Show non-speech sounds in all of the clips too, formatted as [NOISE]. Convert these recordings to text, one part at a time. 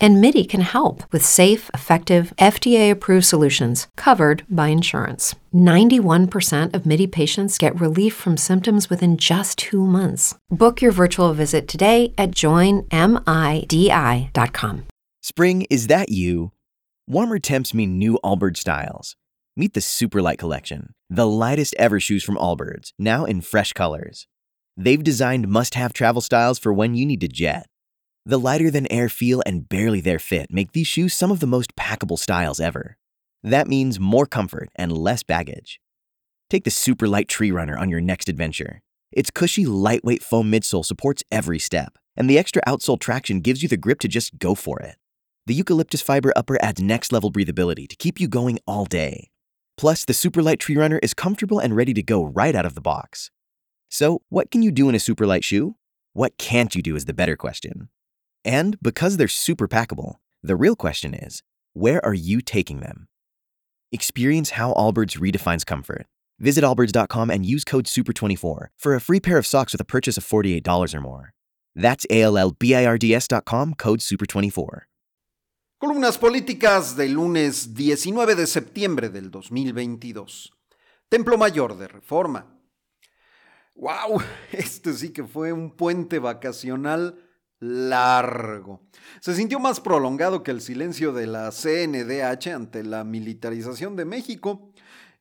And MIDI can help with safe, effective, FDA approved solutions covered by insurance. 91% of MIDI patients get relief from symptoms within just two months. Book your virtual visit today at joinmidi.com. Spring, is that you? Warmer temps mean new Allbirds styles. Meet the Superlight Collection, the lightest ever shoes from Allbirds, now in fresh colors. They've designed must have travel styles for when you need to jet. The lighter than air feel and barely there fit make these shoes some of the most packable styles ever. That means more comfort and less baggage. Take the super light Tree Runner on your next adventure. Its cushy, lightweight foam midsole supports every step, and the extra outsole traction gives you the grip to just go for it. The eucalyptus fiber upper adds next level breathability to keep you going all day. Plus, the Superlight Tree Runner is comfortable and ready to go right out of the box. So, what can you do in a superlight shoe? What can't you do is the better question. And because they're super packable, the real question is where are you taking them? Experience how Allbirds redefines comfort. Visit allbirds.com and use code SUPER24 for a free pair of socks with a purchase of $48 or more. That's ALLBIRDS.com, code SUPER24. Columnas políticas del lunes 19 de septiembre del 2022. Templo Mayor de Reforma. ¡Wow! [LAUGHS] Este sí que fue un puente vacacional largo. Se sintió más prolongado que el silencio de la CNDH ante la militarización de México.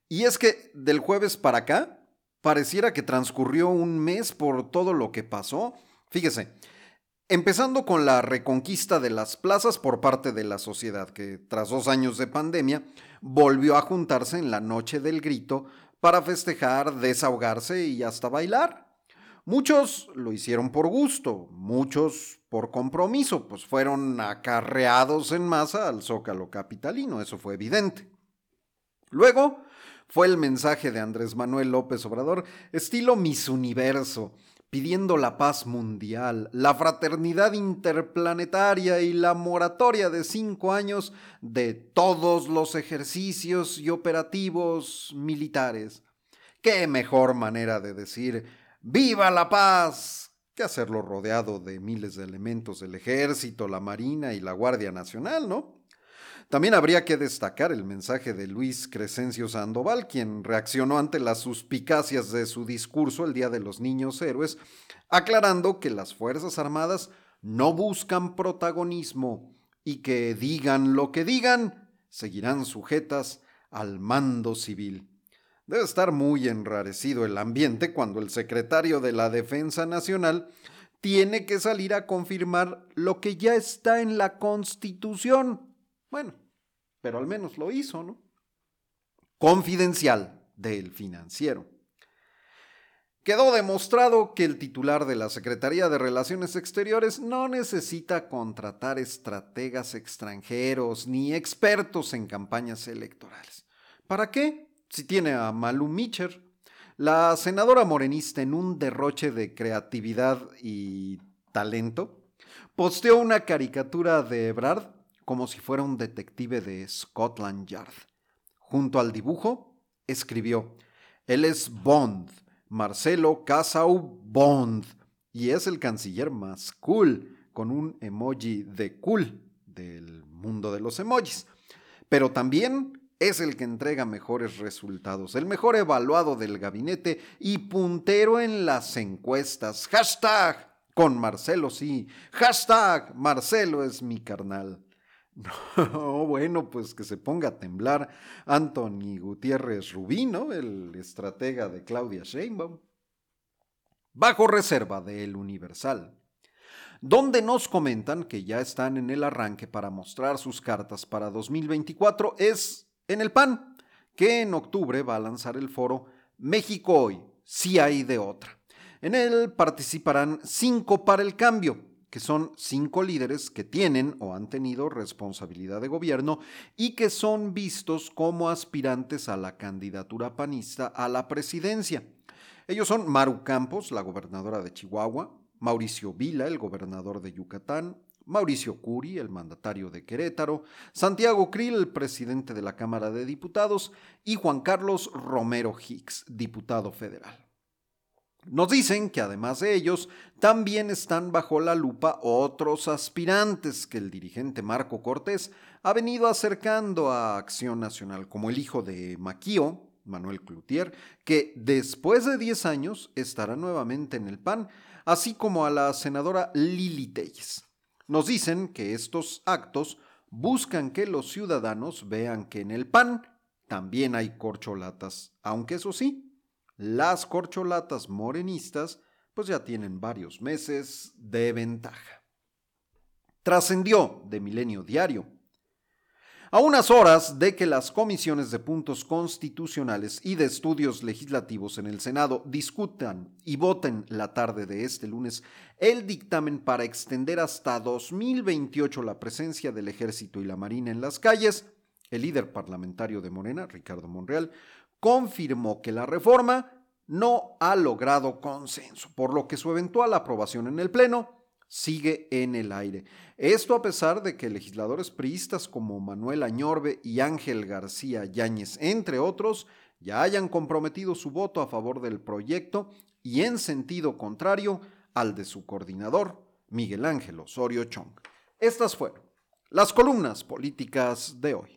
Y es que del jueves para acá, pareciera que transcurrió un mes por todo lo que pasó. Fíjese, Empezando con la reconquista de las plazas por parte de la sociedad, que tras dos años de pandemia volvió a juntarse en la noche del grito para festejar, desahogarse y hasta bailar. Muchos lo hicieron por gusto, muchos por compromiso, pues fueron acarreados en masa al zócalo capitalino, eso fue evidente. Luego fue el mensaje de Andrés Manuel López Obrador, estilo Miss Universo, pidiendo la paz mundial, la fraternidad interplanetaria y la moratoria de cinco años de todos los ejercicios y operativos militares. ¿Qué mejor manera de decir ¡Viva la paz! que hacerlo rodeado de miles de elementos del ejército, la marina y la Guardia Nacional, ¿no? También habría que destacar el mensaje de Luis Crescencio Sandoval, quien reaccionó ante las suspicacias de su discurso el Día de los Niños Héroes, aclarando que las Fuerzas Armadas no buscan protagonismo y que digan lo que digan, seguirán sujetas al mando civil. Debe estar muy enrarecido el ambiente cuando el secretario de la Defensa Nacional tiene que salir a confirmar lo que ya está en la Constitución bueno, pero al menos lo hizo, ¿no? Confidencial del financiero. Quedó demostrado que el titular de la Secretaría de Relaciones Exteriores no necesita contratar estrategas extranjeros ni expertos en campañas electorales. ¿Para qué? Si tiene a Malu Mitcher, la senadora morenista en un derroche de creatividad y talento, posteó una caricatura de Ebrard como si fuera un detective de Scotland Yard. Junto al dibujo, escribió, él es Bond, Marcelo Casau Bond, y es el canciller más cool, con un emoji de cool del mundo de los emojis. Pero también es el que entrega mejores resultados, el mejor evaluado del gabinete y puntero en las encuestas. Hashtag con Marcelo sí. Hashtag Marcelo es mi carnal. [LAUGHS] No, bueno, pues que se ponga a temblar Anthony Gutiérrez Rubino, el estratega de Claudia Sheinbaum. Bajo reserva de El Universal, donde nos comentan que ya están en el arranque para mostrar sus cartas para 2024, es en el PAN, que en octubre va a lanzar el foro México Hoy, si hay de otra. En él participarán cinco para el cambio, que son cinco líderes que tienen o han tenido responsabilidad de gobierno y que son vistos como aspirantes a la candidatura panista a la presidencia. Ellos son Maru Campos, la gobernadora de Chihuahua, Mauricio Vila, el gobernador de Yucatán, Mauricio Curi, el mandatario de Querétaro, Santiago Krill, el presidente de la Cámara de Diputados, y Juan Carlos Romero Hicks, diputado federal. Nos dicen que además de ellos, también están bajo la lupa otros aspirantes que el dirigente Marco Cortés ha venido acercando a Acción Nacional, como el hijo de Maquío, Manuel Cloutier, que después de 10 años estará nuevamente en el PAN, así como a la senadora Lili Telles. Nos dicen que estos actos buscan que los ciudadanos vean que en el PAN también hay corcholatas, aunque eso sí, las corcholatas morenistas pues ya tienen varios meses de ventaja. Trascendió de Milenio Diario a unas horas de que las comisiones de puntos constitucionales y de estudios legislativos en el Senado discutan y voten la tarde de este lunes el dictamen para extender hasta 2028 la presencia del ejército y la marina en las calles, el líder parlamentario de Morena, Ricardo Monreal, confirmó que la reforma no ha logrado consenso, por lo que su eventual aprobación en el Pleno sigue en el aire. Esto a pesar de que legisladores priistas como Manuel Añorbe y Ángel García Yáñez, entre otros, ya hayan comprometido su voto a favor del proyecto y en sentido contrario al de su coordinador, Miguel Ángel Osorio Chong. Estas fueron las columnas políticas de hoy.